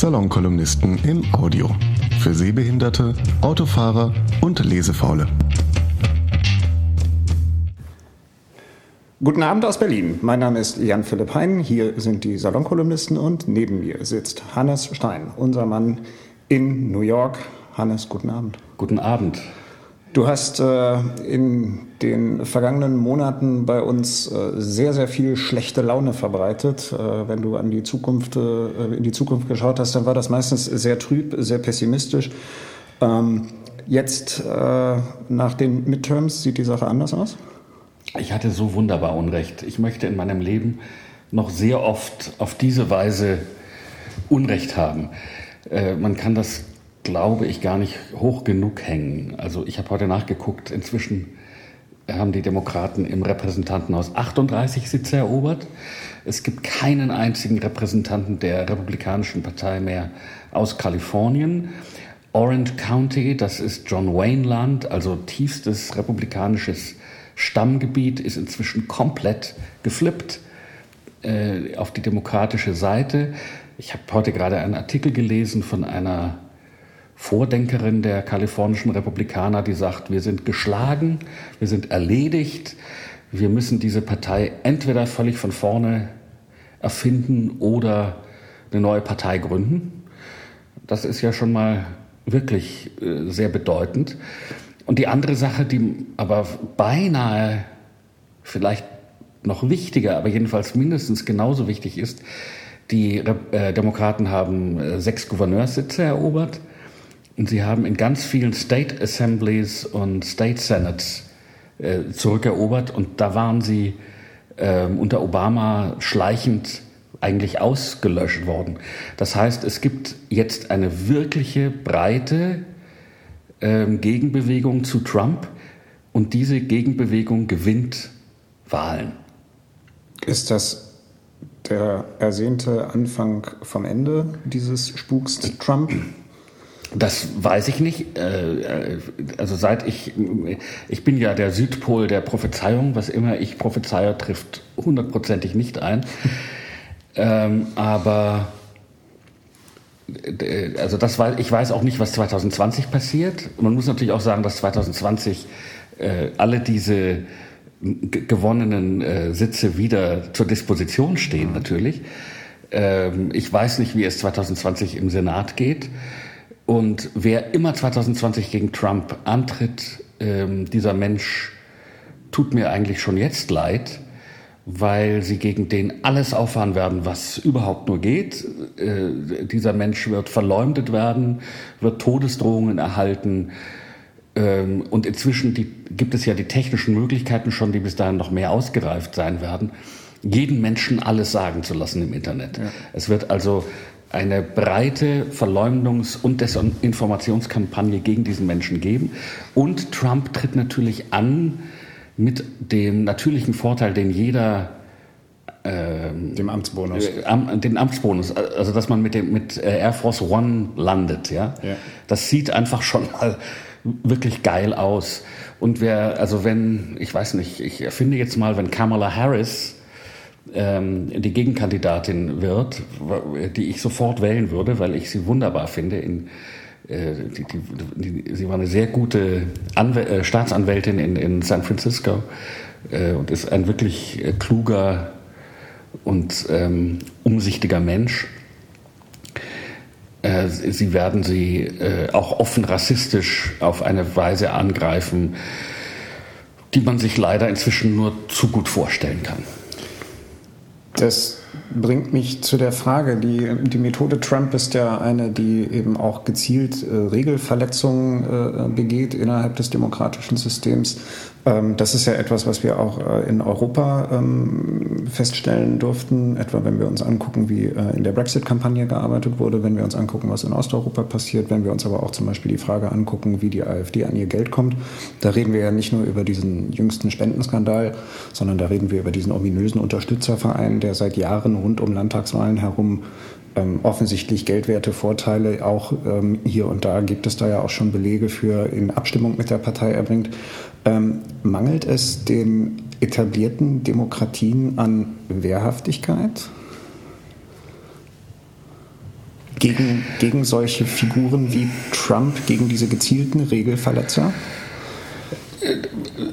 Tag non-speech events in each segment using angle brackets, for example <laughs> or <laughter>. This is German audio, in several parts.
Salonkolumnisten im Audio. Für Sehbehinderte, Autofahrer und Lesefaule. Guten Abend aus Berlin. Mein Name ist Jan Philipp Hein. Hier sind die Salonkolumnisten und neben mir sitzt Hannes Stein, unser Mann in New York. Hannes, guten Abend. Guten Abend. Du hast äh, in den vergangenen Monaten bei uns äh, sehr, sehr viel schlechte Laune verbreitet. Äh, wenn du an die Zukunft, äh, in die Zukunft geschaut hast, dann war das meistens sehr trüb, sehr pessimistisch. Ähm, jetzt äh, nach den Midterms sieht die Sache anders aus? Ich hatte so wunderbar Unrecht. Ich möchte in meinem Leben noch sehr oft auf diese Weise Unrecht haben. Äh, man kann das glaube ich, gar nicht hoch genug hängen. Also ich habe heute nachgeguckt, inzwischen haben die Demokraten im Repräsentantenhaus 38 Sitze erobert. Es gibt keinen einzigen Repräsentanten der Republikanischen Partei mehr aus Kalifornien. Orange County, das ist John Wayne Land, also tiefstes republikanisches Stammgebiet, ist inzwischen komplett geflippt äh, auf die demokratische Seite. Ich habe heute gerade einen Artikel gelesen von einer Vordenkerin der kalifornischen Republikaner, die sagt, wir sind geschlagen, wir sind erledigt, wir müssen diese Partei entweder völlig von vorne erfinden oder eine neue Partei gründen. Das ist ja schon mal wirklich äh, sehr bedeutend. Und die andere Sache, die aber beinahe vielleicht noch wichtiger, aber jedenfalls mindestens genauso wichtig ist, die äh, Demokraten haben äh, sechs Gouverneurssitze erobert und sie haben in ganz vielen State Assemblies und State Senates äh, zurückerobert. Und da waren sie äh, unter Obama schleichend eigentlich ausgelöscht worden. Das heißt, es gibt jetzt eine wirkliche breite äh, Gegenbewegung zu Trump und diese Gegenbewegung gewinnt Wahlen. Ist das der ersehnte Anfang vom Ende dieses Spuks Trump? Das weiß ich nicht. Äh, äh, also seit ich, ich bin ja der Südpol der Prophezeiung, was immer ich prophezeie, trifft hundertprozentig nicht ein. <laughs> ähm, aber äh, also das war, ich weiß auch nicht, was 2020 passiert. Man muss natürlich auch sagen, dass 2020 äh, alle diese gewonnenen äh, Sitze wieder zur Disposition stehen, natürlich. Ähm, ich weiß nicht, wie es 2020 im Senat geht. Und wer immer 2020 gegen Trump antritt, ähm, dieser Mensch tut mir eigentlich schon jetzt leid, weil sie gegen den alles auffahren werden, was überhaupt nur geht. Äh, dieser Mensch wird verleumdet werden, wird Todesdrohungen erhalten. Ähm, und inzwischen die, gibt es ja die technischen Möglichkeiten schon, die bis dahin noch mehr ausgereift sein werden, jeden Menschen alles sagen zu lassen im Internet. Ja. Es wird also eine breite Verleumdungs- und Desinformationskampagne gegen diesen Menschen geben. Und Trump tritt natürlich an mit dem natürlichen Vorteil, den jeder ähm, dem Amtsbonus. Äh, am, den Amtsbonus, also dass man mit dem mit äh, Air Force One landet, ja? ja. Das sieht einfach schon mal wirklich geil aus. Und wer, also wenn, ich weiß nicht, ich erfinde jetzt mal, wenn Kamala Harris die Gegenkandidatin wird, die ich sofort wählen würde, weil ich sie wunderbar finde. In, äh, die, die, die, sie war eine sehr gute Anwäl äh, Staatsanwältin in, in San Francisco äh, und ist ein wirklich äh, kluger und ähm, umsichtiger Mensch. Äh, sie werden sie äh, auch offen rassistisch auf eine Weise angreifen, die man sich leider inzwischen nur zu gut vorstellen kann. Das bringt mich zu der Frage, die, die Methode Trump ist ja eine, die eben auch gezielt äh, Regelverletzungen äh, begeht innerhalb des demokratischen Systems. Ähm, das ist ja etwas, was wir auch äh, in Europa ähm, feststellen durften, etwa wenn wir uns angucken, wie äh, in der Brexit-Kampagne gearbeitet wurde, wenn wir uns angucken, was in Osteuropa passiert, wenn wir uns aber auch zum Beispiel die Frage angucken, wie die AfD an ihr Geld kommt. Da reden wir ja nicht nur über diesen jüngsten Spendenskandal, sondern da reden wir über diesen ominösen Unterstützerverein, der seit Jahren rund um Landtagswahlen herum ähm, offensichtlich geldwerte Vorteile auch ähm, hier und da gibt es da ja auch schon Belege für in Abstimmung mit der Partei erbringt. Ähm, mangelt es den etablierten Demokratien an Wehrhaftigkeit? gegen, gegen solche Figuren wie Trump, gegen diese gezielten Regelverletzer?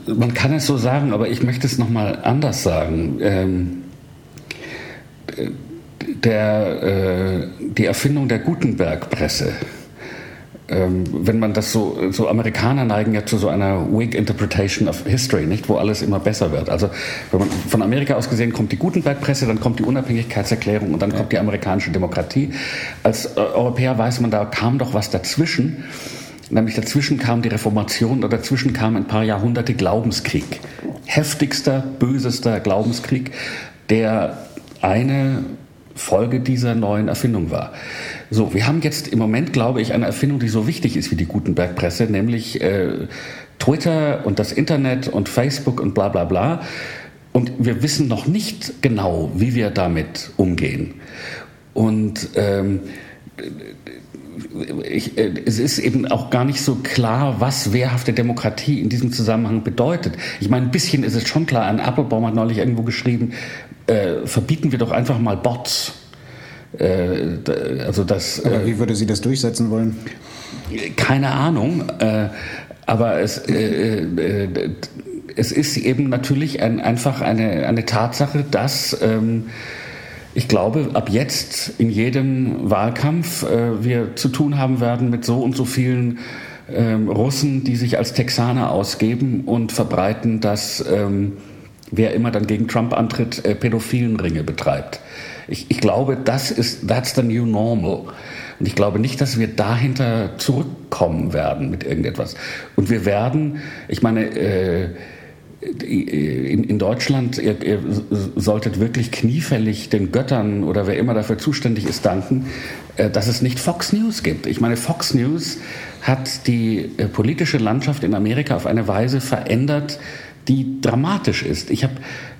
Man kann es so sagen, aber ich möchte es nochmal anders sagen. Ähm, der, äh, die Erfindung der Gutenberg-Presse ähm, wenn man das so, so Amerikaner neigen ja zu so einer Whig Interpretation of History, nicht, wo alles immer besser wird. Also wenn man von Amerika aus gesehen kommt die Gutenberg-Presse, dann kommt die Unabhängigkeitserklärung und dann ja. kommt die amerikanische Demokratie. Als äh, Europäer weiß man, da kam doch was dazwischen. Nämlich dazwischen kam die Reformation und dazwischen kam ein paar Jahrhunderte Glaubenskrieg. Heftigster, bösester Glaubenskrieg, der eine Folge dieser neuen Erfindung war. So, wir haben jetzt im Moment, glaube ich, eine Erfindung, die so wichtig ist wie die Gutenberg-Presse, nämlich äh, Twitter und das Internet und Facebook und bla bla bla. Und wir wissen noch nicht genau, wie wir damit umgehen. Und ähm, ich, äh, es ist eben auch gar nicht so klar, was wehrhafte Demokratie in diesem Zusammenhang bedeutet. Ich meine, ein bisschen ist es schon klar. Ein Applebaum hat neulich irgendwo geschrieben, äh, verbieten wir doch einfach mal Bots. Äh, also das, aber wie würde sie das durchsetzen wollen? Keine Ahnung, äh, aber es, äh, äh, es ist eben natürlich ein, einfach eine, eine Tatsache, dass ähm, ich glaube, ab jetzt in jedem Wahlkampf äh, wir zu tun haben werden mit so und so vielen ähm, Russen, die sich als Texaner ausgeben und verbreiten, dass ähm, wer immer dann gegen Trump antritt, äh, pädophilen Ringe betreibt. Ich, ich glaube, das ist, that's the new normal. Und ich glaube nicht, dass wir dahinter zurückkommen werden mit irgendetwas. Und wir werden, ich meine, äh, in, in, Deutschland, ihr, ihr, solltet wirklich kniefällig den Göttern oder wer immer dafür zuständig ist, danken, äh, dass es nicht Fox News gibt. Ich meine, Fox News hat die äh, politische Landschaft in Amerika auf eine Weise verändert, die dramatisch ist. Ich habe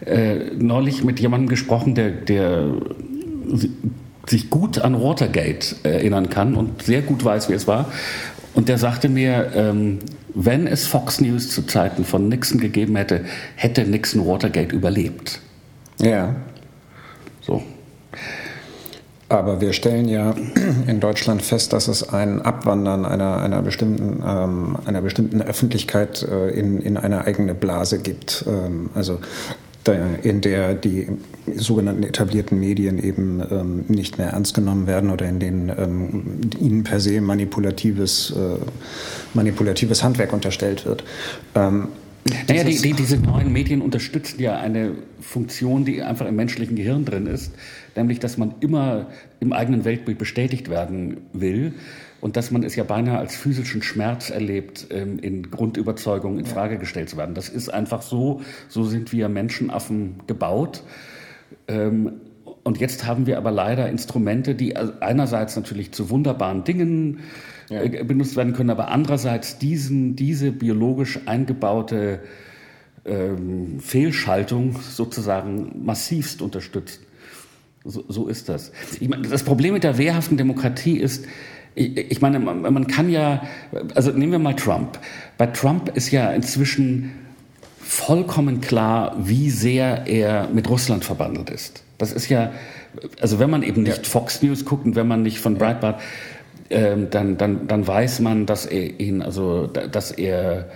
äh, neulich mit jemandem gesprochen, der, der sich gut an Watergate erinnern kann und sehr gut weiß, wie es war. Und der sagte mir, ähm, wenn es Fox News zu Zeiten von Nixon gegeben hätte, hätte Nixon Watergate überlebt. Ja. So. Aber wir stellen ja <clears throat> in Deutschland fest, dass es ein Abwandern einer, einer, bestimmten, ähm, einer bestimmten Öffentlichkeit äh, in, in eine eigene Blase gibt. Ähm, also in der die sogenannten etablierten Medien eben ähm, nicht mehr ernst genommen werden oder in denen ähm, ihnen per se manipulatives, äh, manipulatives Handwerk unterstellt wird. Ähm, naja, die, die, diese neuen Medien unterstützen ja eine Funktion, die einfach im menschlichen Gehirn drin ist, nämlich dass man immer im eigenen Weltbild bestätigt werden will und dass man es ja beinahe als physischen Schmerz erlebt, ähm, in Grundüberzeugungen in Frage gestellt zu werden. Das ist einfach so, so sind wir Menschenaffen gebaut. Ähm, und jetzt haben wir aber leider Instrumente, die einerseits natürlich zu wunderbaren Dingen ja. Äh, benutzt werden können, aber andererseits diesen, diese biologisch eingebaute ähm, Fehlschaltung sozusagen massivst unterstützt. So, so ist das. Ich meine, das Problem mit der wehrhaften Demokratie ist, ich, ich meine, man, man kann ja, also nehmen wir mal Trump. Bei Trump ist ja inzwischen vollkommen klar, wie sehr er mit Russland verbandelt ist. Das ist ja, also wenn man eben nicht. Fox News guckt und wenn man nicht von Breitbart ähm, dann, dann, dann weiß man, dass er ihn, also dass er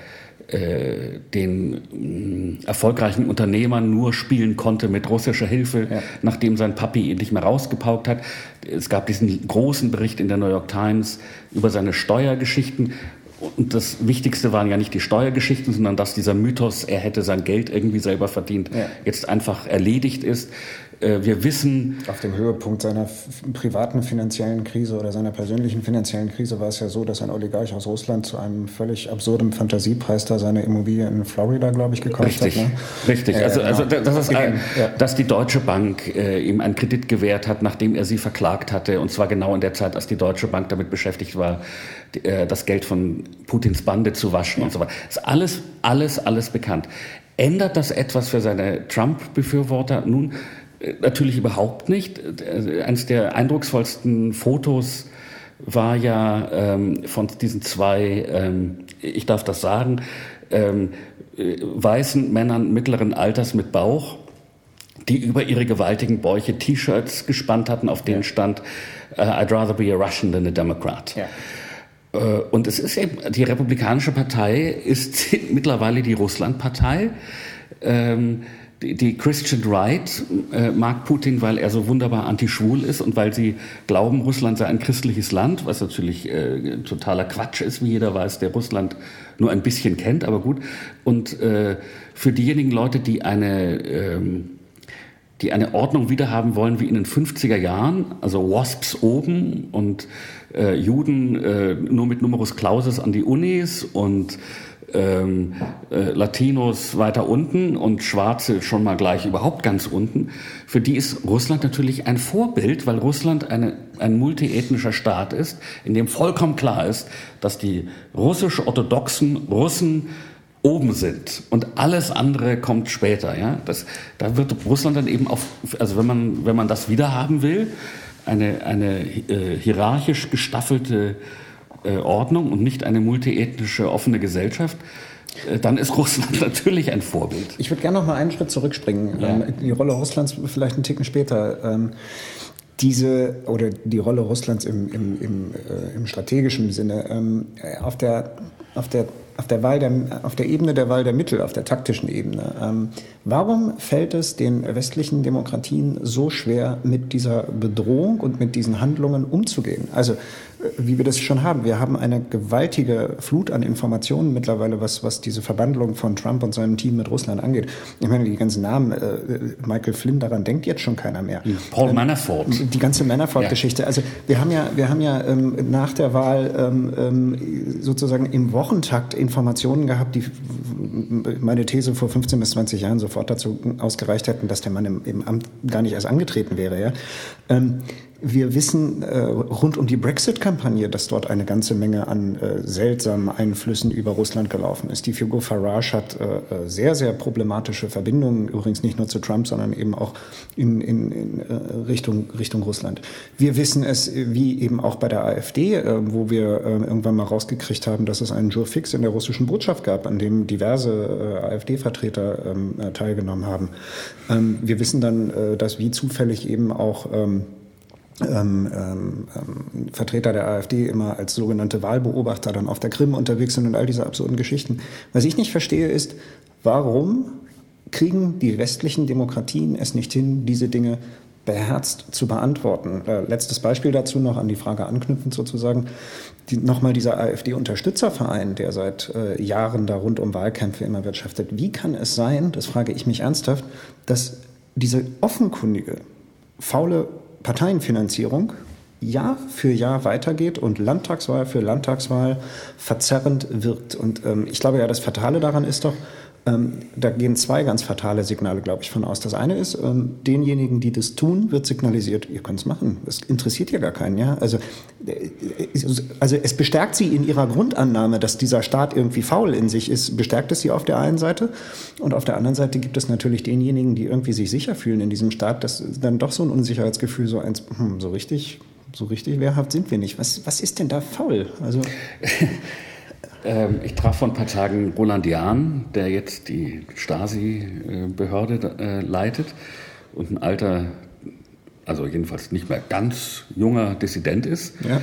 äh, den mh, erfolgreichen Unternehmer nur spielen konnte mit russischer Hilfe, ja. nachdem sein Papi ihn nicht mehr rausgepaukt hat. Es gab diesen großen Bericht in der New York Times über seine Steuergeschichten. Und das Wichtigste waren ja nicht die Steuergeschichten, sondern dass dieser Mythos, er hätte sein Geld irgendwie selber verdient, ja. jetzt einfach erledigt ist. Äh, wir wissen. Auf dem Höhepunkt seiner privaten finanziellen Krise oder seiner persönlichen finanziellen Krise war es ja so, dass ein Oligarch aus Russland zu einem völlig absurden Fantasiepreis da seine Immobilie in Florida, glaube ich, gekauft richtig, hat. Ne? Richtig, äh, also, also das ist ein, dass die Deutsche Bank äh, ihm einen Kredit gewährt hat, nachdem er sie verklagt hatte. Und zwar genau in der Zeit, als die Deutsche Bank damit beschäftigt war, die, äh, das Geld von Putins Bande zu waschen ja. und so weiter. Das ist alles, alles, alles bekannt. Ändert das etwas für seine Trump-Befürworter? Nun, Natürlich überhaupt nicht. Eines der eindrucksvollsten Fotos war ja ähm, von diesen zwei, ähm, ich darf das sagen, ähm, weißen Männern mittleren Alters mit Bauch, die über ihre gewaltigen Bäuche T-Shirts gespannt hatten, auf denen ja. stand uh, I'd rather be a Russian than a Democrat. Ja. Uh, und es ist eben, die Republikanische Partei ist <laughs> mittlerweile die Russlandpartei. Ähm, die, Christian Right äh, mag Putin, weil er so wunderbar anti-schwul ist und weil sie glauben, Russland sei ein christliches Land, was natürlich äh, totaler Quatsch ist, wie jeder weiß, der Russland nur ein bisschen kennt, aber gut. Und äh, für diejenigen Leute, die eine ähm, die eine Ordnung wiederhaben wollen wie in den 50er Jahren, also WASPs oben und äh, Juden äh, nur mit Numerus Clausus an die Unis und ähm, äh, Latinos weiter unten und Schwarze schon mal gleich überhaupt ganz unten. Für die ist Russland natürlich ein Vorbild, weil Russland eine, ein multiethnischer Staat ist, in dem vollkommen klar ist, dass die russisch-orthodoxen Russen oben sind und alles andere kommt später. Ja? Das, da wird Russland dann eben auf, also wenn man, wenn man das wiederhaben will, eine, eine äh, hierarchisch gestaffelte äh, Ordnung und nicht eine multiethnische offene Gesellschaft, äh, dann ist Russland <laughs> natürlich ein Vorbild. Ich würde gerne noch mal einen Schritt zurückspringen. Ja. Ähm, die Rolle Russlands vielleicht einen Ticken später. Ähm, diese oder die Rolle Russlands im, im, im, äh, im strategischen Sinne ähm, auf der auf der auf der, Wahl der, auf der Ebene der Wahl der Mittel, auf der taktischen Ebene. Ähm, warum fällt es den westlichen Demokratien so schwer, mit dieser Bedrohung und mit diesen Handlungen umzugehen? Also wie wir das schon haben. Wir haben eine gewaltige Flut an Informationen mittlerweile, was, was diese Verbandlung von Trump und seinem Team mit Russland angeht. Ich meine, die ganzen Namen, äh, Michael Flynn, daran denkt jetzt schon keiner mehr. Paul ähm, Manafort. Die ganze Manafort-Geschichte. Ja. Also wir haben ja, wir haben ja ähm, nach der Wahl ähm, ähm sozusagen im Wochentakt Informationen gehabt, die meine These vor 15 bis 20 Jahren sofort dazu ausgereicht hätten, dass der Mann im, im Amt gar nicht erst angetreten wäre. Ja? Wir wissen äh, rund um die Brexit-Kampagne, dass dort eine ganze Menge an äh, seltsamen Einflüssen über Russland gelaufen ist. Die Figur Farage hat äh, äh sehr, sehr problematische Verbindungen, übrigens nicht nur zu Trump, sondern eben auch in, in, in äh, Richtung, Richtung Russland. Wir wissen es, wie eben auch bei der AfD, äh, wo wir irgendwann mal rausgekriegt haben, dass es einen Jour fix in der russischen Botschaft gab, an dem diverse AfD-Vertreter ähm, teilgenommen haben. Ähm, wir wissen dann, dass wie zufällig eben auch ähm, ähm, ähm, Vertreter der AfD immer als sogenannte Wahlbeobachter dann auf der Krim unterwegs sind und all diese absurden Geschichten. Was ich nicht verstehe ist, warum kriegen die westlichen Demokratien es nicht hin, diese Dinge beherzt zu beantworten. Äh, letztes Beispiel dazu noch an die Frage anknüpfend sozusagen. Die, Nochmal dieser AfD-Unterstützerverein, der seit äh, Jahren da rund um Wahlkämpfe immer wirtschaftet. Wie kann es sein, das frage ich mich ernsthaft, dass diese offenkundige, faule Parteienfinanzierung Jahr für Jahr weitergeht und Landtagswahl für Landtagswahl verzerrend wirkt. Und ähm, ich glaube ja, das Fatale daran ist doch, ähm, da gehen zwei ganz fatale Signale, glaube ich, von aus. Das eine ist, ähm, denjenigen, die das tun, wird signalisiert, ihr könnt es machen. Es interessiert ja gar keinen. Ja? Also, äh, also es bestärkt sie in ihrer Grundannahme, dass dieser Staat irgendwie faul in sich ist, bestärkt es sie auf der einen Seite. Und auf der anderen Seite gibt es natürlich denjenigen, die irgendwie sich sicher fühlen in diesem Staat, dass dann doch so ein Unsicherheitsgefühl, so eins, hm, so richtig, so richtig wehrhaft sind wir nicht. Was, was ist denn da faul? Also <laughs> ich traf vor ein paar Tagen Roland Jahn, der jetzt die Stasi-Behörde äh, leitet und ein alter, also jedenfalls nicht mehr ganz junger Dissident ist. Ja.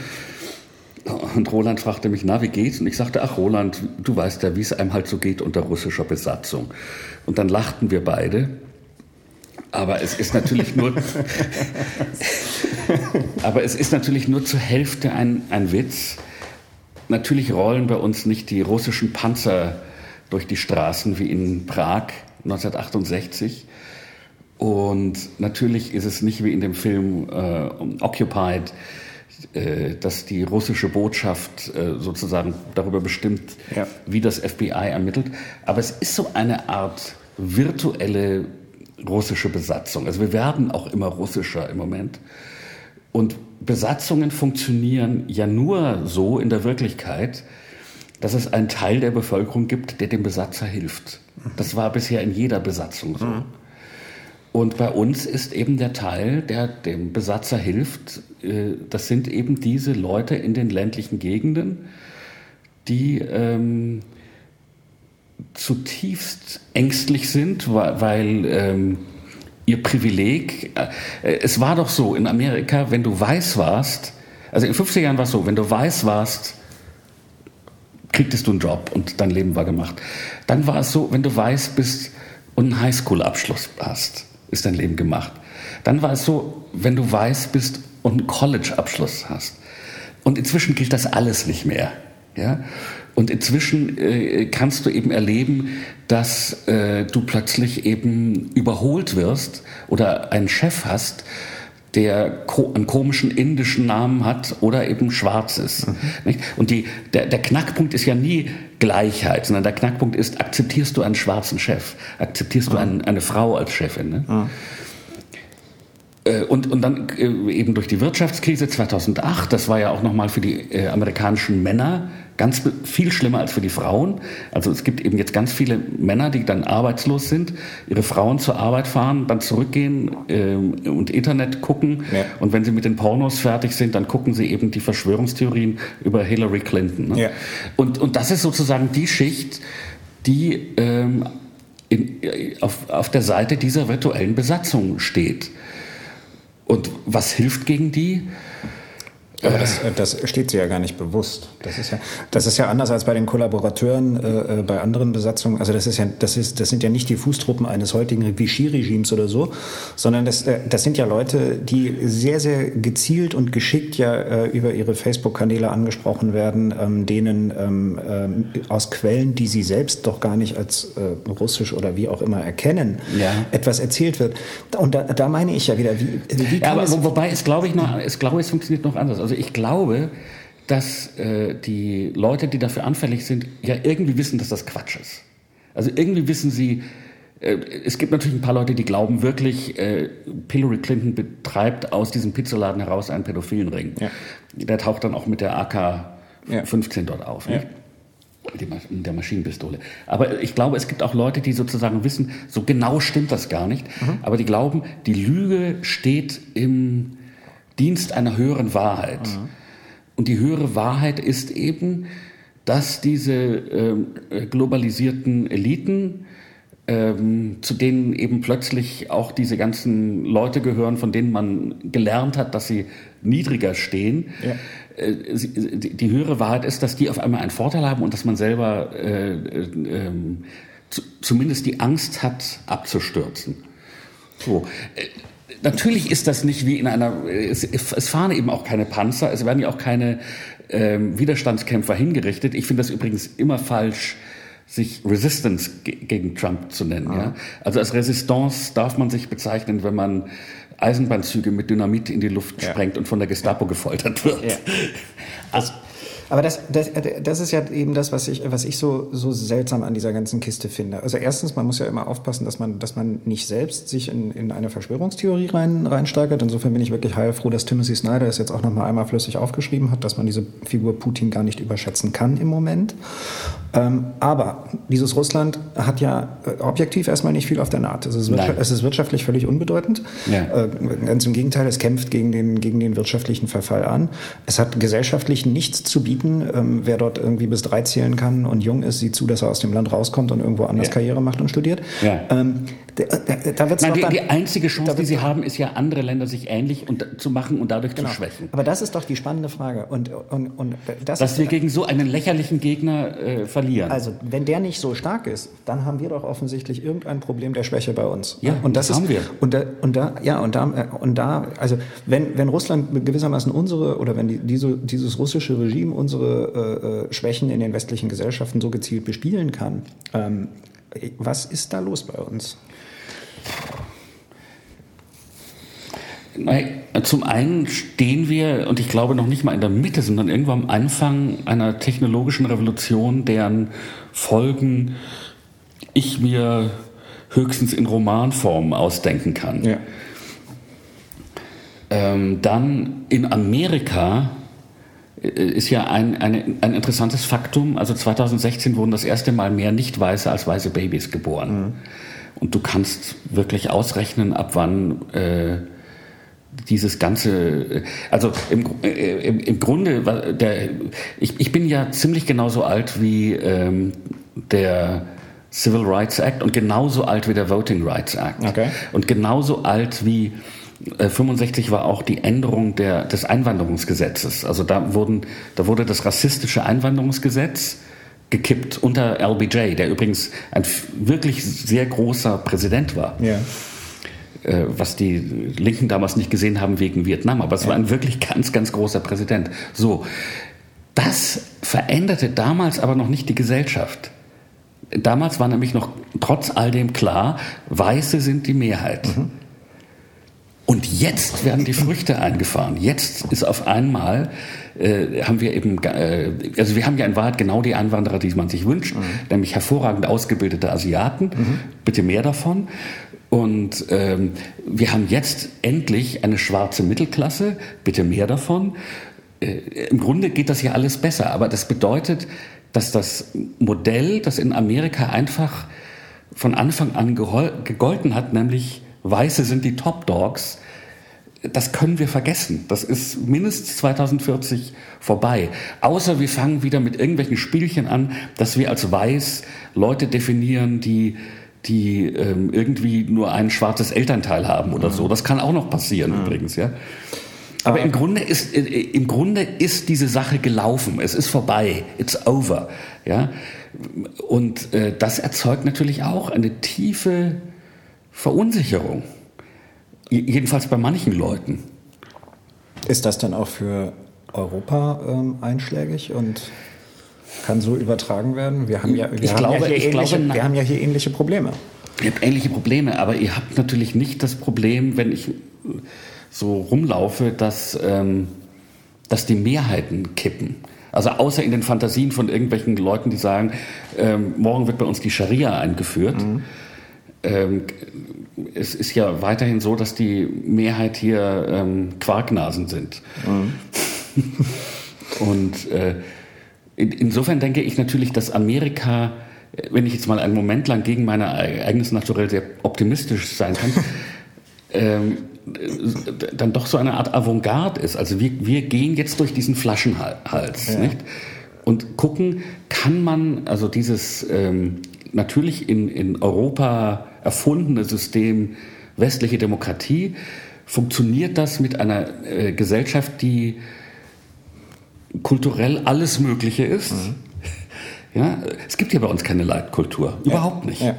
Und Roland fragte mich, na, wie geht's? Und ich sagte, ach Roland, du weißt ja, wie es einem halt so geht unter russischer Besatzung. Und dann lachten wir beide. Aber es ist natürlich nur, <laughs> <laughs> aber es ist natürlich nur zur Hälfte ein, ein Witz Natürlich rollen bei uns nicht die russischen Panzer durch die Straßen wie in Prag 1968. Und natürlich ist es nicht wie in dem Film äh, Occupied, äh, dass die russische Botschaft äh, sozusagen darüber bestimmt, ja. wie das FBI ermittelt. Aber es ist so eine Art virtuelle russische Besatzung. Also wir werden auch immer russischer im Moment. Und Besatzungen funktionieren ja nur so in der Wirklichkeit, dass es einen Teil der Bevölkerung gibt, der dem Besatzer hilft. Das war bisher in jeder Besatzung so. Mhm. Und bei uns ist eben der Teil, der dem Besatzer hilft, äh, das sind eben diese Leute in den ländlichen Gegenden, die ähm, zutiefst ängstlich sind, weil, weil ähm, ihr Privileg. Äh, es war doch so in Amerika, wenn du weiß warst, also in 50 Jahren war es so, wenn du weiß warst, kriegtest du einen Job und dein Leben war gemacht. Dann war es so, wenn du weiß bist und einen Highschool-Abschluss hast, ist dein Leben gemacht. Dann war es so, wenn du weiß bist und einen College-Abschluss hast. Und inzwischen gilt das alles nicht mehr. Ja? Und inzwischen äh, kannst du eben erleben, dass äh, du plötzlich eben überholt wirst oder einen Chef hast, der ko einen komischen indischen Namen hat oder eben schwarz ist. Mhm. Und die, der, der, Knackpunkt ist ja nie Gleichheit, sondern der Knackpunkt ist, akzeptierst du einen schwarzen Chef? Akzeptierst mhm. du einen, eine Frau als Chefin? Ne? Mhm. Und, und dann äh, eben durch die Wirtschaftskrise 2008, das war ja auch nochmal für die äh, amerikanischen Männer Ganz viel schlimmer als für die Frauen. Also es gibt eben jetzt ganz viele Männer, die dann arbeitslos sind, ihre Frauen zur Arbeit fahren, dann zurückgehen äh, und Internet gucken. Ja. Und wenn sie mit den Pornos fertig sind, dann gucken sie eben die Verschwörungstheorien über Hillary Clinton. Ne? Ja. Und, und das ist sozusagen die Schicht, die ähm, in, auf, auf der Seite dieser virtuellen Besatzung steht. Und was hilft gegen die? Aber das, äh, das steht sie ja gar nicht bewusst. Das ist ja, das ist ja anders als bei den Kollaborateuren äh, äh, bei anderen Besatzungen. Also das ist ja, das ist, das sind ja nicht die Fußtruppen eines heutigen Vichy-Regimes oder so, sondern das, äh, das sind ja Leute, die sehr, sehr gezielt und geschickt ja äh, über ihre Facebook-Kanäle angesprochen werden, ähm, denen ähm, ähm, aus Quellen, die sie selbst doch gar nicht als äh, russisch oder wie auch immer erkennen, ja. etwas erzählt wird. Und da, da meine ich ja wieder, wie, wie kann ja, aber, es, wobei es glaube ich noch, es glaube es funktioniert noch anders. Also ich glaube, dass äh, die Leute, die dafür anfällig sind, ja irgendwie wissen, dass das Quatsch ist. Also irgendwie wissen sie, äh, es gibt natürlich ein paar Leute, die glauben wirklich, äh, Hillary Clinton betreibt aus diesem Pizzaladen heraus einen pädophilen Ring. Ja. Der taucht dann auch mit der AK-15 ja. dort auf. Ja. Mit der Maschinenpistole. Aber ich glaube, es gibt auch Leute, die sozusagen wissen, so genau stimmt das gar nicht, mhm. aber die glauben, die Lüge steht im Dienst einer höheren Wahrheit. Mhm. Und die höhere Wahrheit ist eben, dass diese ähm, globalisierten Eliten, ähm, zu denen eben plötzlich auch diese ganzen Leute gehören, von denen man gelernt hat, dass sie niedriger stehen. Ja. Äh, die, die, höhere Wahrheit ist, dass die auf einmal einen Vorteil haben und dass man selber äh, äh, zu, zumindest die Angst hat, abzustürzen. So. Natürlich ist das nicht wie in einer, es, es fahren eben auch keine Panzer, es werden ja auch keine ähm, Widerstandskämpfer hingerichtet. Ich finde das übrigens immer falsch, sich Resistance gegen Trump zu nennen. Ja. ja. Also als Resistance darf man sich bezeichnen, wenn man Eisenbahnzüge mit Dynamit in die Luft ja. sprengt und von der Gestapo gefoltert wird. Ja. Also, aber das, das, das ist ja eben das, was ich, was ich so, so seltsam an dieser ganzen Kiste finde. Also erstens, man muss ja immer aufpassen, dass man, dass man nicht selbst sich in, in eine Verschwörungstheorie rein, reinsteigert. Insofern bin ich wirklich heilfroh, dass Timothy Snyder es jetzt auch noch mal einmal flüssig aufgeschrieben hat, dass man diese Figur Putin gar nicht überschätzen kann im Moment. Ähm, aber dieses Russland hat ja äh, objektiv erstmal nicht viel auf der Naht. Es ist, es ist wirtschaftlich völlig unbedeutend. Ja. Äh, ganz im Gegenteil, es kämpft gegen den, gegen den wirtschaftlichen Verfall an. Es hat gesellschaftlich nichts zu bieten. Ähm, wer dort irgendwie bis drei zählen kann und jung ist, sieht zu, dass er aus dem Land rauskommt und irgendwo anders ja. Karriere macht und studiert. Ja. Da, wird's Nein, die, die, einzige Chance, die sie haben, ist ja, andere Länder sich ähnlich und, zu machen und dadurch genau. zu schwächen. Aber das ist doch die spannende Frage. Und, und, und das Dass wir gegen so einen lächerlichen Gegner äh, verlieren. Also, wenn der nicht so stark ist, dann haben wir doch offensichtlich irgendein Problem der Schwäche bei uns. Ja, und das, das haben ist, wir. Und da, und da, ja, und da, äh, und da, also, wenn, wenn Russland gewissermaßen unsere, oder wenn die, diese, dieses russische Regime unsere äh, äh, Schwächen in den westlichen Gesellschaften so gezielt bespielen kann, ähm, was ist da los bei uns? Zum einen stehen wir, und ich glaube noch nicht mal in der Mitte, sondern irgendwo am Anfang einer technologischen Revolution, deren Folgen ich mir höchstens in Romanform ausdenken kann. Ja. Ähm, dann in Amerika äh, ist ja ein, ein, ein interessantes Faktum. Also 2016 wurden das erste Mal mehr Nicht-Weiße als weiße Babys geboren. Mhm. Und du kannst wirklich ausrechnen, ab wann äh, dieses ganze, äh, also im, äh, im, im Grunde, der, ich, ich bin ja ziemlich genauso alt wie ähm, der Civil Rights Act und genauso alt wie der Voting Rights Act. Okay. Und genauso alt wie äh, 65 war auch die Änderung der, des Einwanderungsgesetzes. Also da, wurden, da wurde das rassistische Einwanderungsgesetz gekippt unter LBJ, der übrigens ein wirklich sehr großer Präsident war. Ja. Äh, was die Linken damals nicht gesehen haben wegen Vietnam. Aber es war ein wirklich ganz, ganz großer Präsident. So, das veränderte damals aber noch nicht die Gesellschaft. Damals war nämlich noch trotz all dem klar, Weiße sind die Mehrheit. Mhm. Und jetzt werden die Früchte eingefahren. Jetzt ist auf einmal, äh, haben wir eben, äh, also wir haben ja in Wahrheit genau die Einwanderer, die man sich wünscht, mhm. nämlich hervorragend ausgebildete Asiaten, mhm. bitte mehr davon. Und ähm, wir haben jetzt endlich eine schwarze Mittelklasse, bitte mehr davon. Äh, Im Grunde geht das ja alles besser, aber das bedeutet, dass das Modell, das in Amerika einfach von Anfang an gegolten hat, nämlich Weiße sind die Top Dogs, das können wir vergessen. Das ist mindestens 2040 vorbei. Außer wir fangen wieder mit irgendwelchen Spielchen an, dass wir als Weiß Leute definieren, die die ähm, irgendwie nur ein schwarzes Elternteil haben oder so. Das kann auch noch passieren ja. übrigens, ja. Aber im Grunde ist äh, im Grunde ist diese Sache gelaufen. Es ist vorbei. It's over, ja. Und äh, das erzeugt natürlich auch eine tiefe Verunsicherung. Jedenfalls bei manchen Leuten. Ist das dann auch für Europa ähm, einschlägig und kann so übertragen werden? Wir haben ja, wir, haben, glaube, ja ähnliche, glaube, wir haben ja hier ähnliche Probleme. Ihr habt ähnliche Probleme, aber ihr habt natürlich nicht das Problem, wenn ich so rumlaufe, dass, ähm, dass die Mehrheiten kippen. Also außer in den Fantasien von irgendwelchen Leuten, die sagen, ähm, morgen wird bei uns die Scharia eingeführt. Mhm. Ähm, es ist ja weiterhin so, dass die Mehrheit hier ähm, Quarknasen sind. Mhm. <laughs> Und äh, in, insofern denke ich natürlich, dass Amerika, wenn ich jetzt mal einen Moment lang gegen meine eigenes Naturell sehr optimistisch sein kann, <laughs> ähm, dann doch so eine Art Avantgarde ist. Also wir, wir gehen jetzt durch diesen Flaschenhals ja. und gucken, kann man also dieses ähm, natürlich in, in Europa erfundene System westliche Demokratie, funktioniert das mit einer äh, Gesellschaft, die kulturell alles Mögliche ist. Mhm. <laughs> Ja, es gibt ja bei uns keine Leitkultur, überhaupt nicht. Ja.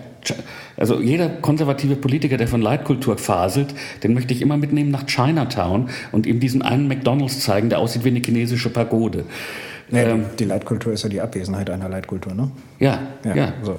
Also jeder konservative Politiker, der von Leitkultur faselt, den möchte ich immer mitnehmen nach Chinatown und ihm diesen einen McDonald's zeigen, der aussieht wie eine chinesische Pagode. Nee, ähm, die Leitkultur ist ja die Abwesenheit einer Leitkultur, ne? Ja, ja. ja. So.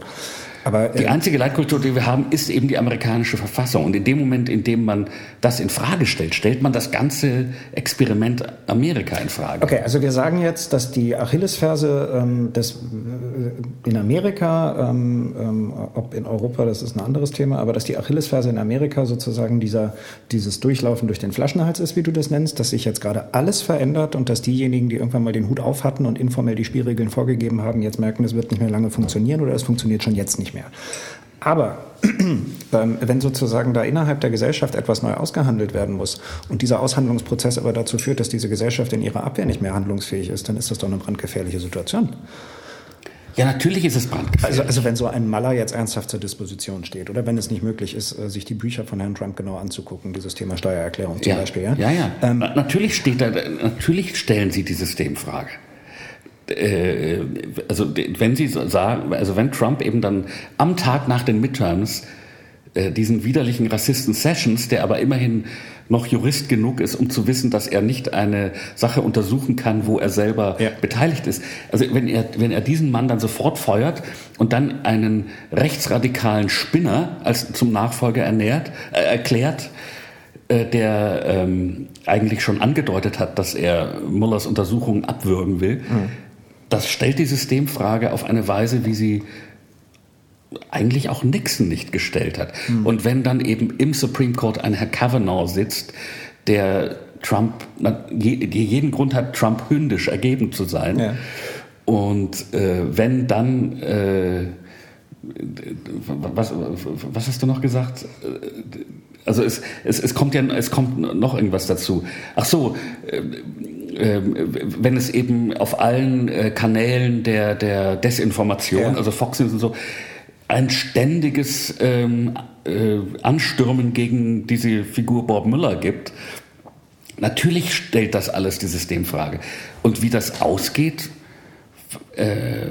Aber, die äh, einzige Leitkultur, die wir haben, ist eben die amerikanische Verfassung. Und in dem Moment, in dem man das in Frage stellt, stellt man das ganze Experiment Amerika in Frage. Okay, also wir sagen jetzt, dass die Achillesferse ähm, des, äh, in Amerika, ähm, ähm, ob in Europa, das ist ein anderes Thema, aber dass die Achillesferse in Amerika sozusagen dieser, dieses Durchlaufen durch den Flaschenhals ist, wie du das nennst, dass sich jetzt gerade alles verändert und dass diejenigen, die irgendwann mal den Hut auf hatten und informell die Spielregeln vorgegeben haben, jetzt merken, es wird nicht mehr lange funktionieren oder es funktioniert schon jetzt nicht nicht mehr. Aber <clears throat> ähm, wenn sozusagen da innerhalb der Gesellschaft etwas neu ausgehandelt werden muss und dieser Aushandlungsprozess aber dazu führt, dass diese Gesellschaft in ihrer Abwehr nicht mehr handlungsfähig ist, dann ist das doch eine brandgefährliche Situation. Ja, natürlich ist es brandgefährlich. Also, also wenn so ein Maler jetzt ernsthaft zur Disposition steht oder wenn es nicht möglich ist, äh, sich die Bücher von Herrn Trump genau anzugucken, dieses Thema Steuererklärung zum ja. Beispiel. Ja, ja. ja. Ähm, natürlich steht da, natürlich stellen Sie die Systemfrage äh, also wenn Sie sagen, also wenn Trump eben dann am Tag nach den Midterms äh, diesen widerlichen Rassisten Sessions, der aber immerhin noch Jurist genug ist, um zu wissen, dass er nicht eine Sache untersuchen kann, wo er selber ja. beteiligt ist. Also wenn er, wenn er diesen Mann dann sofort feuert und dann einen rechtsradikalen Spinner als zum Nachfolger ernährt, äh, erklärt, äh, der ähm, eigentlich schon angedeutet hat, dass er Mullers Untersuchungen abwürgen will, mhm das stellt die Systemfrage auf eine Weise, wie sie eigentlich auch Nixon nicht gestellt hat. Mhm. Und wenn dann eben im Supreme Court ein Herr Kavanaugh sitzt, der Trump, jeden Grund hat, Trump hündisch ergeben zu sein. Ja. Und äh, wenn dann, äh, was, was hast du noch gesagt? Also es, es, es kommt ja, es kommt noch irgendwas dazu. Ach so, äh, wenn es eben auf allen äh, Kanälen der, der Desinformation, ja. also Fox News und so, ein ständiges ähm, äh, Anstürmen gegen diese Figur Bob Müller gibt. Natürlich stellt das alles die Systemfrage. Und wie das ausgeht, äh,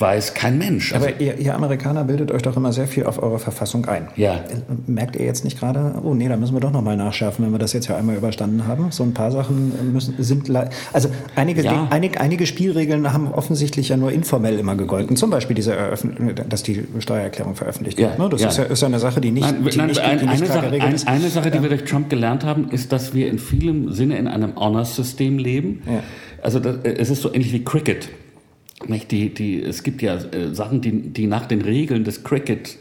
weiß kein Mensch. Also Aber ihr, ihr, Amerikaner bildet euch doch immer sehr viel auf eure Verfassung ein. Ja. Merkt ihr jetzt nicht gerade, oh nee, da müssen wir doch nochmal nachschärfen, wenn wir das jetzt ja einmal überstanden haben? So ein paar Sachen müssen, sind, also einige, ja. einige, einige Spielregeln haben offensichtlich ja nur informell immer gegolten. Zum Beispiel diese Eröffnung, dass die Steuererklärung veröffentlicht wird. Ja. Ne? Das ja. Ist, ja, ist ja eine Sache, die nicht, nein, die nein, nicht, die eine, Sache, ein, eine Sache, die wir durch Trump gelernt haben, ist, dass wir in vielem Sinne in einem Honor-System leben. Also das, es ist so ähnlich wie Cricket. Die, die, es gibt ja äh, Sachen, die, die nach den Regeln des Cricket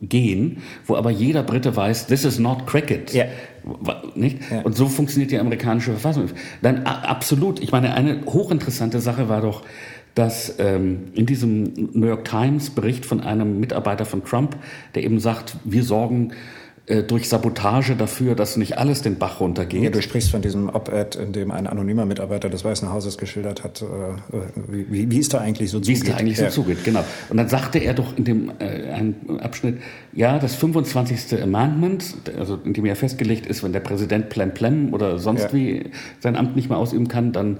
gehen, wo aber jeder Brite weiß, this is not cricket. Yeah. Nicht? Yeah. Und so funktioniert die amerikanische Verfassung. Dann absolut, ich meine, eine hochinteressante Sache war doch, dass ähm, in diesem New York Times Bericht von einem Mitarbeiter von Trump, der eben sagt, wir sorgen äh, durch Sabotage dafür, dass nicht alles den Bach runtergeht. Ja, du sprichst von diesem Op-Ed, in dem ein anonymer Mitarbeiter des Weißen Hauses geschildert hat, äh, wie, wie, es da eigentlich so zugeht. Wie es da eigentlich ja. so zugeht, genau. Und dann sagte er doch in dem äh, Abschnitt, ja, das 25. Amendment, also in dem ja festgelegt ist, wenn der Präsident plem plem oder sonst ja. wie sein Amt nicht mehr ausüben kann, dann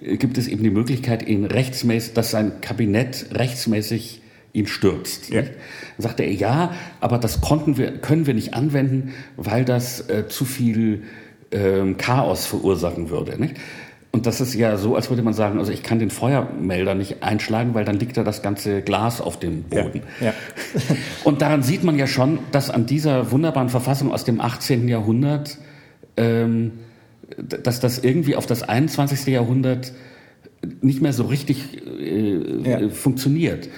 äh, gibt es eben die Möglichkeit, ihn rechtsmäßig, dass sein Kabinett rechtsmäßig ihn stürzt. Ja. Dann sagte er, ja, aber das konnten wir, können wir nicht anwenden, weil das äh, zu viel ähm, Chaos verursachen würde. Nicht? Und das ist ja so, als würde man sagen, also ich kann den Feuermelder nicht einschlagen, weil dann liegt da das ganze Glas auf dem Boden. Ja, ja. <laughs> Und daran sieht man ja schon, dass an dieser wunderbaren Verfassung aus dem 18. Jahrhundert, ähm, dass das irgendwie auf das 21. Jahrhundert nicht mehr so richtig äh, ja. funktioniert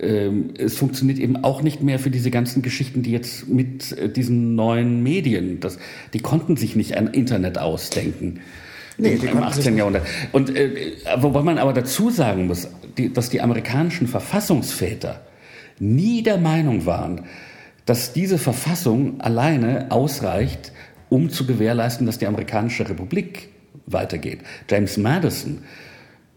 ähm, es funktioniert eben auch nicht mehr für diese ganzen Geschichten, die jetzt mit äh, diesen neuen Medien, das, die konnten sich nicht ein Internet ausdenken. Nee, im 18. Jahrhundert. Und äh, wobei man aber dazu sagen muss, die, dass die amerikanischen Verfassungsväter nie der Meinung waren, dass diese Verfassung alleine ausreicht, um zu gewährleisten, dass die amerikanische Republik weitergeht. James Madison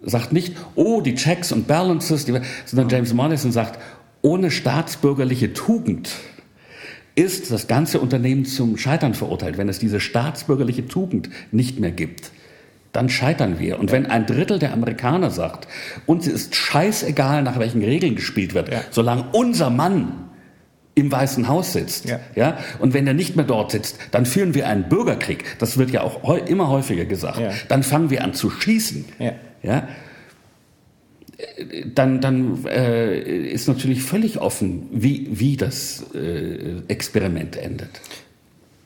sagt nicht, oh, die Checks und Balances, die, sondern James Madison sagt, ohne staatsbürgerliche Tugend ist das ganze Unternehmen zum Scheitern verurteilt. Wenn es diese staatsbürgerliche Tugend nicht mehr gibt, dann scheitern wir. Und wenn ein Drittel der Amerikaner sagt, uns ist scheißegal, nach welchen Regeln gespielt wird, ja. solange unser Mann im Weißen Haus sitzt, ja. ja, und wenn er nicht mehr dort sitzt, dann führen wir einen Bürgerkrieg. Das wird ja auch immer häufiger gesagt. Ja. Dann fangen wir an zu schießen. Ja dann, dann äh, ist natürlich völlig offen, wie, wie das äh, Experiment endet.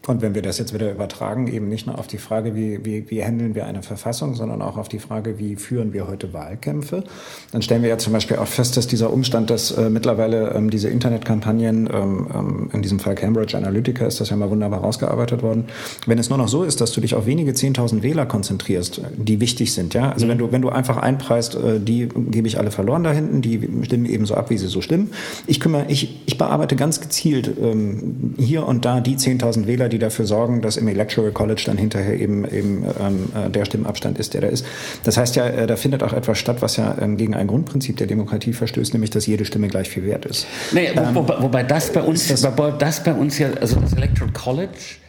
Und wenn wir das jetzt wieder übertragen, eben nicht nur auf die Frage, wie, wie, wie handeln wir eine Verfassung, sondern auch auf die Frage, wie führen wir heute Wahlkämpfe, dann stellen wir ja zum Beispiel auch fest, dass dieser Umstand, dass äh, mittlerweile ähm, diese Internetkampagnen, ähm, ähm, in diesem Fall Cambridge Analytica ist das ja mal wunderbar rausgearbeitet worden, wenn es nur noch so ist, dass du dich auf wenige 10.000 Wähler konzentrierst, die wichtig sind, ja, also mhm. wenn du, wenn du einfach einpreist, äh, die gebe ich alle verloren da hinten, die stimmen eben so ab, wie sie so stimmen. Ich kümmere, ich, ich bearbeite ganz gezielt ähm, hier und da die 10.000 Wähler, die die dafür sorgen, dass im Electoral College dann hinterher eben, eben ähm, äh, der Stimmabstand ist, der da ist. Das heißt ja, äh, da findet auch etwas statt, was ja ähm, gegen ein Grundprinzip der Demokratie verstößt, nämlich dass jede Stimme gleich viel wert ist. Nee, ähm, wobei, wobei, das bei uns, das, wobei das bei uns ja, also das Electoral College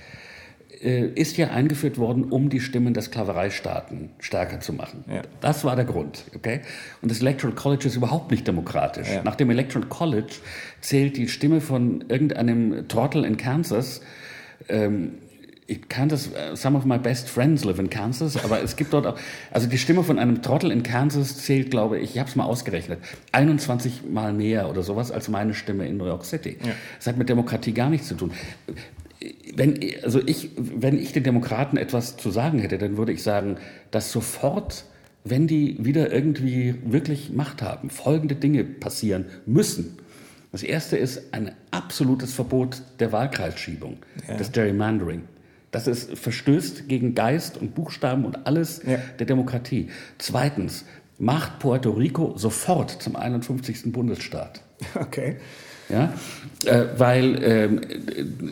äh, ist ja eingeführt worden, um die Stimmen der Sklavereistaaten stärker zu machen. Ja. Das war der Grund. Okay? Und das Electoral College ist überhaupt nicht demokratisch. Ja. Nach dem Electoral College zählt die Stimme von irgendeinem Trottel in Kansas ähm, ich kann das, uh, some of my best friends live in Kansas, aber es gibt dort auch, also die Stimme von einem Trottel in Kansas zählt, glaube ich, ich habe es mal ausgerechnet, 21 Mal mehr oder sowas als meine Stimme in New York City. Ja. Das hat mit Demokratie gar nichts zu tun. Wenn, also ich, wenn ich den Demokraten etwas zu sagen hätte, dann würde ich sagen, dass sofort, wenn die wieder irgendwie wirklich Macht haben, folgende Dinge passieren müssen. Das erste ist ein absolutes Verbot der Wahlkreisschiebung, ja. des Gerrymandering. Das ist, verstößt gegen Geist und Buchstaben und alles ja. der Demokratie. Zweitens, macht Puerto Rico sofort zum 51. Bundesstaat. Okay. Ja, äh, weil ähm,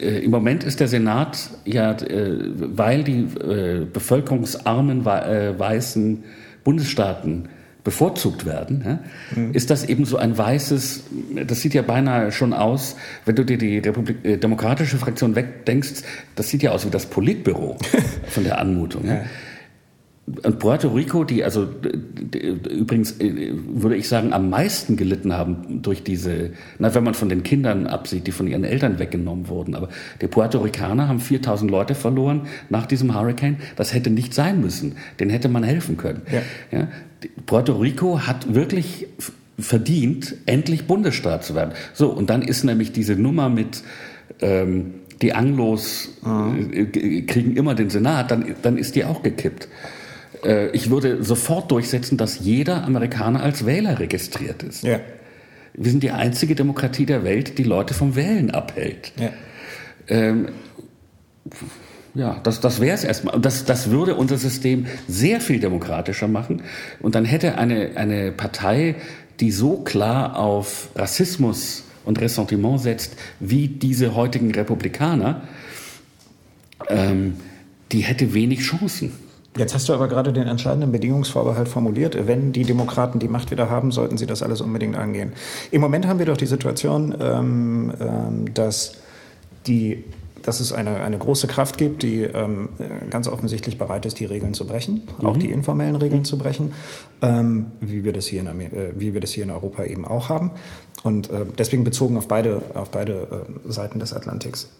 äh, im Moment ist der Senat ja, äh, weil die äh, bevölkerungsarmen äh, weißen Bundesstaaten bevorzugt werden, ja, mhm. ist das eben so ein weißes, das sieht ja beinahe schon aus, wenn du dir die Republik, äh, demokratische Fraktion wegdenkst, das sieht ja aus wie das Politbüro <laughs> von der Anmutung. Ja. Und Puerto Rico, die also übrigens, äh, würde ich sagen, am meisten gelitten haben durch diese, na, wenn man von den Kindern absieht, die von ihren Eltern weggenommen wurden. Aber die Puerto Ricaner haben 4000 Leute verloren nach diesem Hurricane. Das hätte nicht sein müssen. Den hätte man helfen können. Ja. Ja? Puerto Rico hat wirklich verdient, endlich Bundesstaat zu werden. So, und dann ist nämlich diese Nummer mit, ähm, die Anglos mhm. äh, kriegen immer den Senat, dann, dann ist die auch gekippt. Äh, ich würde sofort durchsetzen, dass jeder Amerikaner als Wähler registriert ist. Ja. Wir sind die einzige Demokratie der Welt, die Leute vom Wählen abhält. Ja, ähm, ja das, das wäre es erstmal. Das, das würde unser System sehr viel demokratischer machen. Und dann hätte eine, eine Partei, die so klar auf Rassismus und Ressentiment setzt, wie diese heutigen Republikaner, ähm, die hätte wenig Chancen. Jetzt hast du aber gerade den entscheidenden Bedingungsvorbehalt formuliert. Wenn die Demokraten die Macht wieder haben, sollten sie das alles unbedingt angehen. Im Moment haben wir doch die Situation, ähm, ähm, dass die dass es eine, eine große Kraft gibt, die ähm, ganz offensichtlich bereit ist, die Regeln zu brechen, mhm. auch die informellen Regeln zu brechen, ähm, wie, wir das hier in, äh, wie wir das hier in Europa eben auch haben. Und äh, deswegen bezogen auf beide, auf beide äh, Seiten des Atlantiks.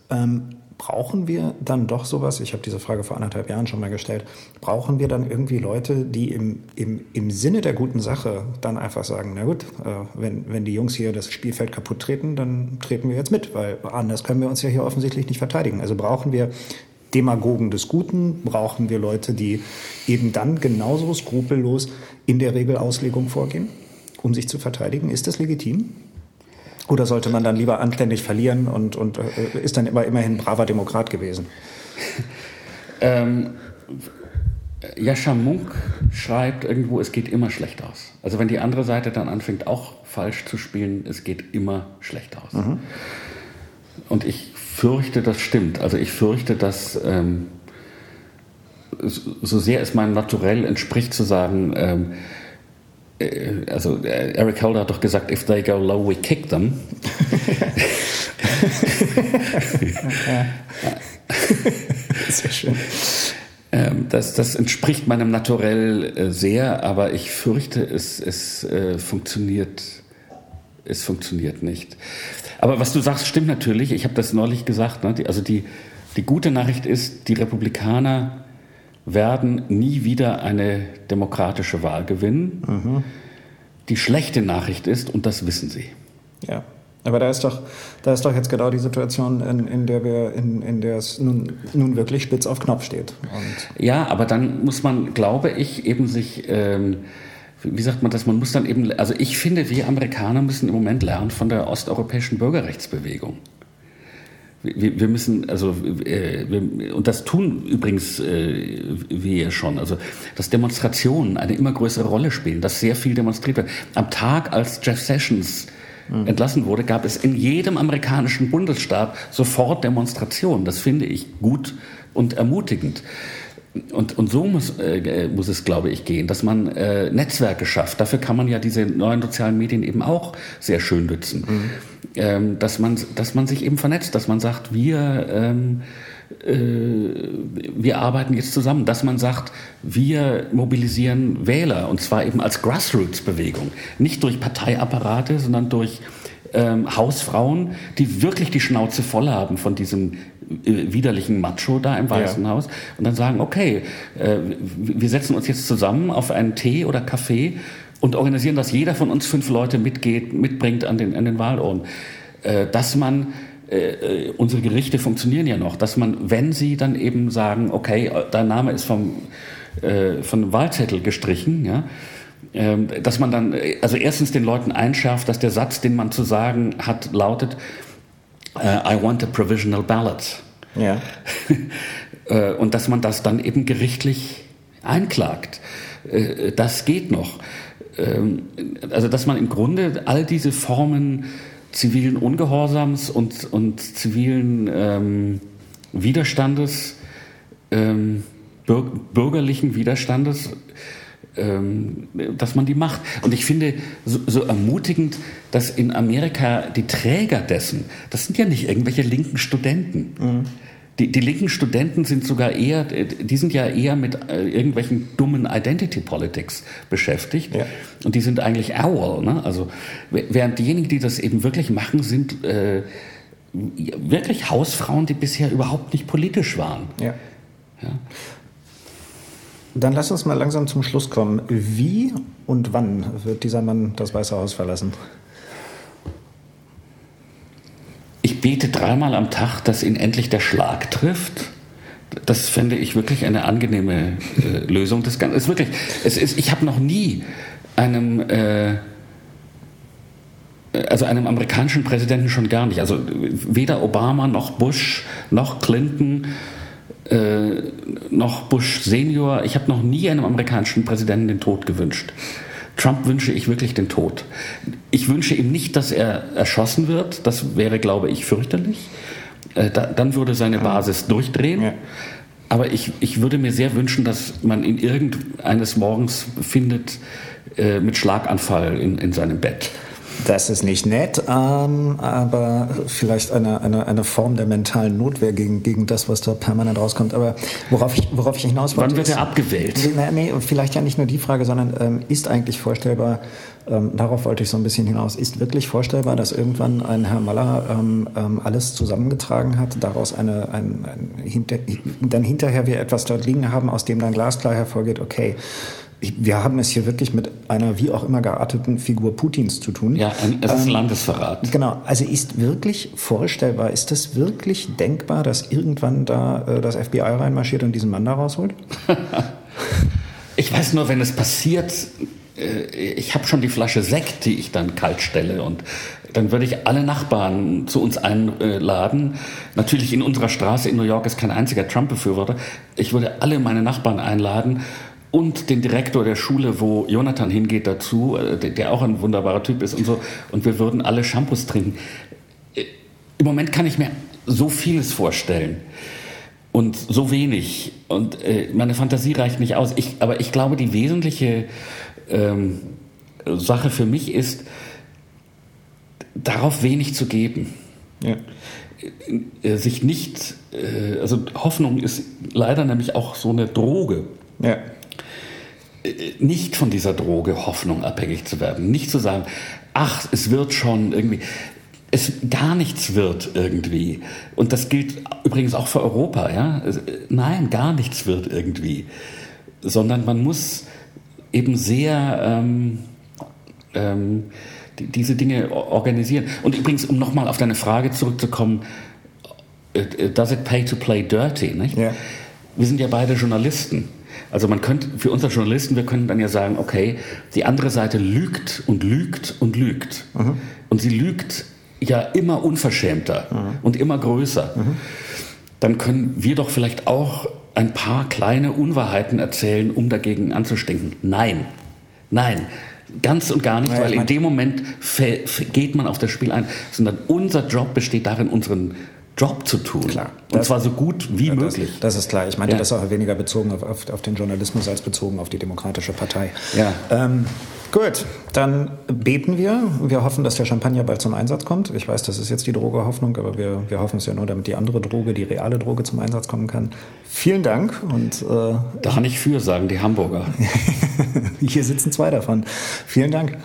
Brauchen wir dann doch sowas? Ich habe diese Frage vor anderthalb Jahren schon mal gestellt. Brauchen wir dann irgendwie Leute, die im, im, im Sinne der guten Sache dann einfach sagen, na gut, äh, wenn, wenn die Jungs hier das Spielfeld kaputt treten, dann treten wir jetzt mit, weil anders können wir uns ja hier offensichtlich nicht verteidigen. Also brauchen wir Demagogen des Guten, brauchen wir Leute, die eben dann genauso skrupellos in der Regelauslegung vorgehen, um sich zu verteidigen. Ist das legitim? Oder sollte man dann lieber anständig verlieren und, und äh, ist dann immer immerhin braver Demokrat gewesen? <laughs> ähm, Jascha Munk schreibt irgendwo, es geht immer schlecht aus. Also wenn die andere Seite dann anfängt, auch falsch zu spielen, es geht immer schlecht aus. Mhm. Und ich fürchte, das stimmt. Also ich fürchte, dass ähm, so sehr es meinem Naturell entspricht zu sagen, ähm, äh, also äh, Eric Holder hat doch gesagt, if they go low, we kick them. <laughs> <laughs> Sehr schön. Ähm, das, das, entspricht meinem Naturell äh, sehr, aber ich fürchte, es, es äh, funktioniert. Es funktioniert nicht. Aber was du sagst, stimmt natürlich. Ich habe das neulich gesagt. Ne? Die, also die, die gute Nachricht ist, die Republikaner werden nie wieder eine demokratische Wahl gewinnen. Mhm. Die schlechte Nachricht ist, und das wissen sie. Ja. Aber da ist doch, da ist doch jetzt genau die Situation, in, in der wir, in, in der es nun, nun wirklich spitz auf Knopf steht. Und ja, aber dann muss man, glaube ich, eben sich, ähm, wie sagt man das, man muss dann eben, also ich finde, wir Amerikaner müssen im Moment lernen von der osteuropäischen Bürgerrechtsbewegung. Wir, wir müssen, also, äh, wir, und das tun übrigens äh, wir ja schon, also, dass Demonstrationen eine immer größere Rolle spielen, dass sehr viel demonstriert wird. Am Tag, als Jeff Sessions mhm. entlassen wurde, gab es in jedem amerikanischen Bundesstaat sofort Demonstrationen. Das finde ich gut und ermutigend. Und, und so muss, äh, muss es, glaube ich, gehen, dass man äh, Netzwerke schafft. Dafür kann man ja diese neuen sozialen Medien eben auch sehr schön nützen. Mhm. Ähm, dass, man, dass man sich eben vernetzt, dass man sagt, wir, ähm, äh, wir arbeiten jetzt zusammen, dass man sagt, wir mobilisieren Wähler und zwar eben als Grassroots-Bewegung, nicht durch Parteiapparate, sondern durch ähm, Hausfrauen, die wirklich die Schnauze voll haben von diesem äh, widerlichen Macho da im Weißen ja. Haus und dann sagen, okay, äh, wir setzen uns jetzt zusammen auf einen Tee oder Kaffee und organisieren, dass jeder von uns fünf Leute mitgeht, mitbringt an den, an den Wahlurnen. Äh, dass man äh, unsere Gerichte funktionieren ja noch, dass man, wenn sie dann eben sagen, okay, dein Name ist vom, äh, von Wahlzettel gestrichen, ja, ähm, dass man dann, also erstens den Leuten einschärft, dass der Satz, den man zu sagen hat, lautet, I want a provisional ballot. Ja. <laughs> Äh, und dass man das dann eben gerichtlich einklagt. Äh, das geht noch. Ähm, also dass man im Grunde all diese Formen zivilen Ungehorsams und, und zivilen ähm, Widerstandes, ähm, bürgerlichen Widerstandes ähm, dass man die macht. Und ich finde so, so, ermutigend, dass in Amerika die Träger dessen, das sind ja nicht irgendwelche linken Studenten. Mhm. Die, die, linken Studenten sind sogar eher, die sind ja eher mit äh, irgendwelchen dummen Identity Politics beschäftigt. Ja. Und die sind eigentlich owl. Ne? Also, während diejenigen, die das eben wirklich machen, sind äh, wirklich Hausfrauen, die bisher überhaupt nicht politisch waren. Ja. ja. Dann lass uns mal langsam zum Schluss kommen. Wie und wann wird dieser Mann das Weiße Haus verlassen? Ich bete dreimal am Tag, dass ihn endlich der Schlag trifft. Das fände ich wirklich eine angenehme äh, Lösung des Ganzen. Es ist wirklich, es ist, ich habe noch nie einem, äh, also einem amerikanischen Präsidenten schon gar nicht, also weder Obama noch Bush noch Clinton äh, noch Bush Senior. Ich habe noch nie einem amerikanischen Präsidenten den Tod gewünscht. Trump wünsche ich wirklich den Tod. Ich wünsche ihm nicht, dass er erschossen wird. Das wäre, glaube ich, fürchterlich. Äh, da, dann würde seine Basis durchdrehen. Ja. Aber ich, ich würde mir sehr wünschen, dass man ihn irgendeines Morgens findet äh, mit Schlaganfall in, in seinem Bett. Das ist nicht nett, ähm, aber vielleicht eine, eine, eine Form der mentalen Notwehr gegen, gegen das, was da permanent rauskommt. Aber worauf ich, worauf ich hinaus wollte. Wann wird er abgewählt? Nee, nee, vielleicht ja nicht nur die Frage, sondern ähm, ist eigentlich vorstellbar, ähm, darauf wollte ich so ein bisschen hinaus, ist wirklich vorstellbar, dass irgendwann ein Herr Maller ähm, ähm, alles zusammengetragen hat, daraus eine, ein, ein, hinter, dann hinterher wir etwas dort liegen haben, aus dem dann glasklar hervorgeht, okay, wir haben es hier wirklich mit einer wie auch immer gearteten Figur Putins zu tun. Ja, es ist ähm, Landesverrat. Genau, also ist wirklich vorstellbar, ist das wirklich denkbar, dass irgendwann da äh, das FBI reinmarschiert und diesen Mann da rausholt? <laughs> ich weiß nur, wenn es passiert, äh, ich habe schon die Flasche Sekt, die ich dann kalt stelle und dann würde ich alle Nachbarn zu uns einladen. Natürlich in unserer Straße in New York ist kein einziger Trump-Befürworter. Ich würde alle meine Nachbarn einladen und den Direktor der Schule, wo Jonathan hingeht, dazu, äh, der auch ein wunderbarer Typ ist und so. Und wir würden alle Shampoos trinken. Äh, Im Moment kann ich mir so vieles vorstellen und so wenig. Und äh, meine Fantasie reicht nicht aus. Ich, aber ich glaube, die wesentliche ähm, Sache für mich ist, darauf wenig zu geben. Ja. Sich nicht, also Hoffnung ist leider nämlich auch so eine Droge. Ja nicht von dieser Droge Hoffnung abhängig zu werden. Nicht zu sagen, ach, es wird schon irgendwie. Es gar nichts wird irgendwie. Und das gilt übrigens auch für Europa, ja. Nein, gar nichts wird irgendwie. Sondern man muss eben sehr ähm, ähm, die, diese Dinge organisieren. Und übrigens, um nochmal auf deine Frage zurückzukommen, äh, äh, does it pay to play dirty? Nicht? Ja. Wir sind ja beide Journalisten. Also man könnte, für uns als Journalisten, wir können dann ja sagen, okay, die andere Seite lügt und lügt und lügt. Mhm. Und sie lügt ja immer unverschämter mhm. und immer größer. Mhm. Dann können wir doch vielleicht auch ein paar kleine Unwahrheiten erzählen, um dagegen anzustinken. Nein, nein, ganz und gar nicht, ja, weil in dem Moment geht man auf das Spiel ein, sondern unser Job besteht darin, unseren Job zu tun. Klar. Und zwar so gut wie das, möglich. Das ist klar. Ich meinte ja. das auch weniger bezogen auf, auf, auf, den Journalismus als bezogen auf die Demokratische Partei. Ja. Ähm, gut, dann beten wir. Wir hoffen, dass der Champagner bald zum Einsatz kommt. Ich weiß, das ist jetzt die Droge-Hoffnung, aber wir, wir hoffen es ja nur, damit die andere Droge, die reale Droge zum Einsatz kommen kann. Vielen Dank. Und, äh, da nicht für, sagen die Hamburger. <laughs> Hier sitzen zwei davon. Vielen Dank.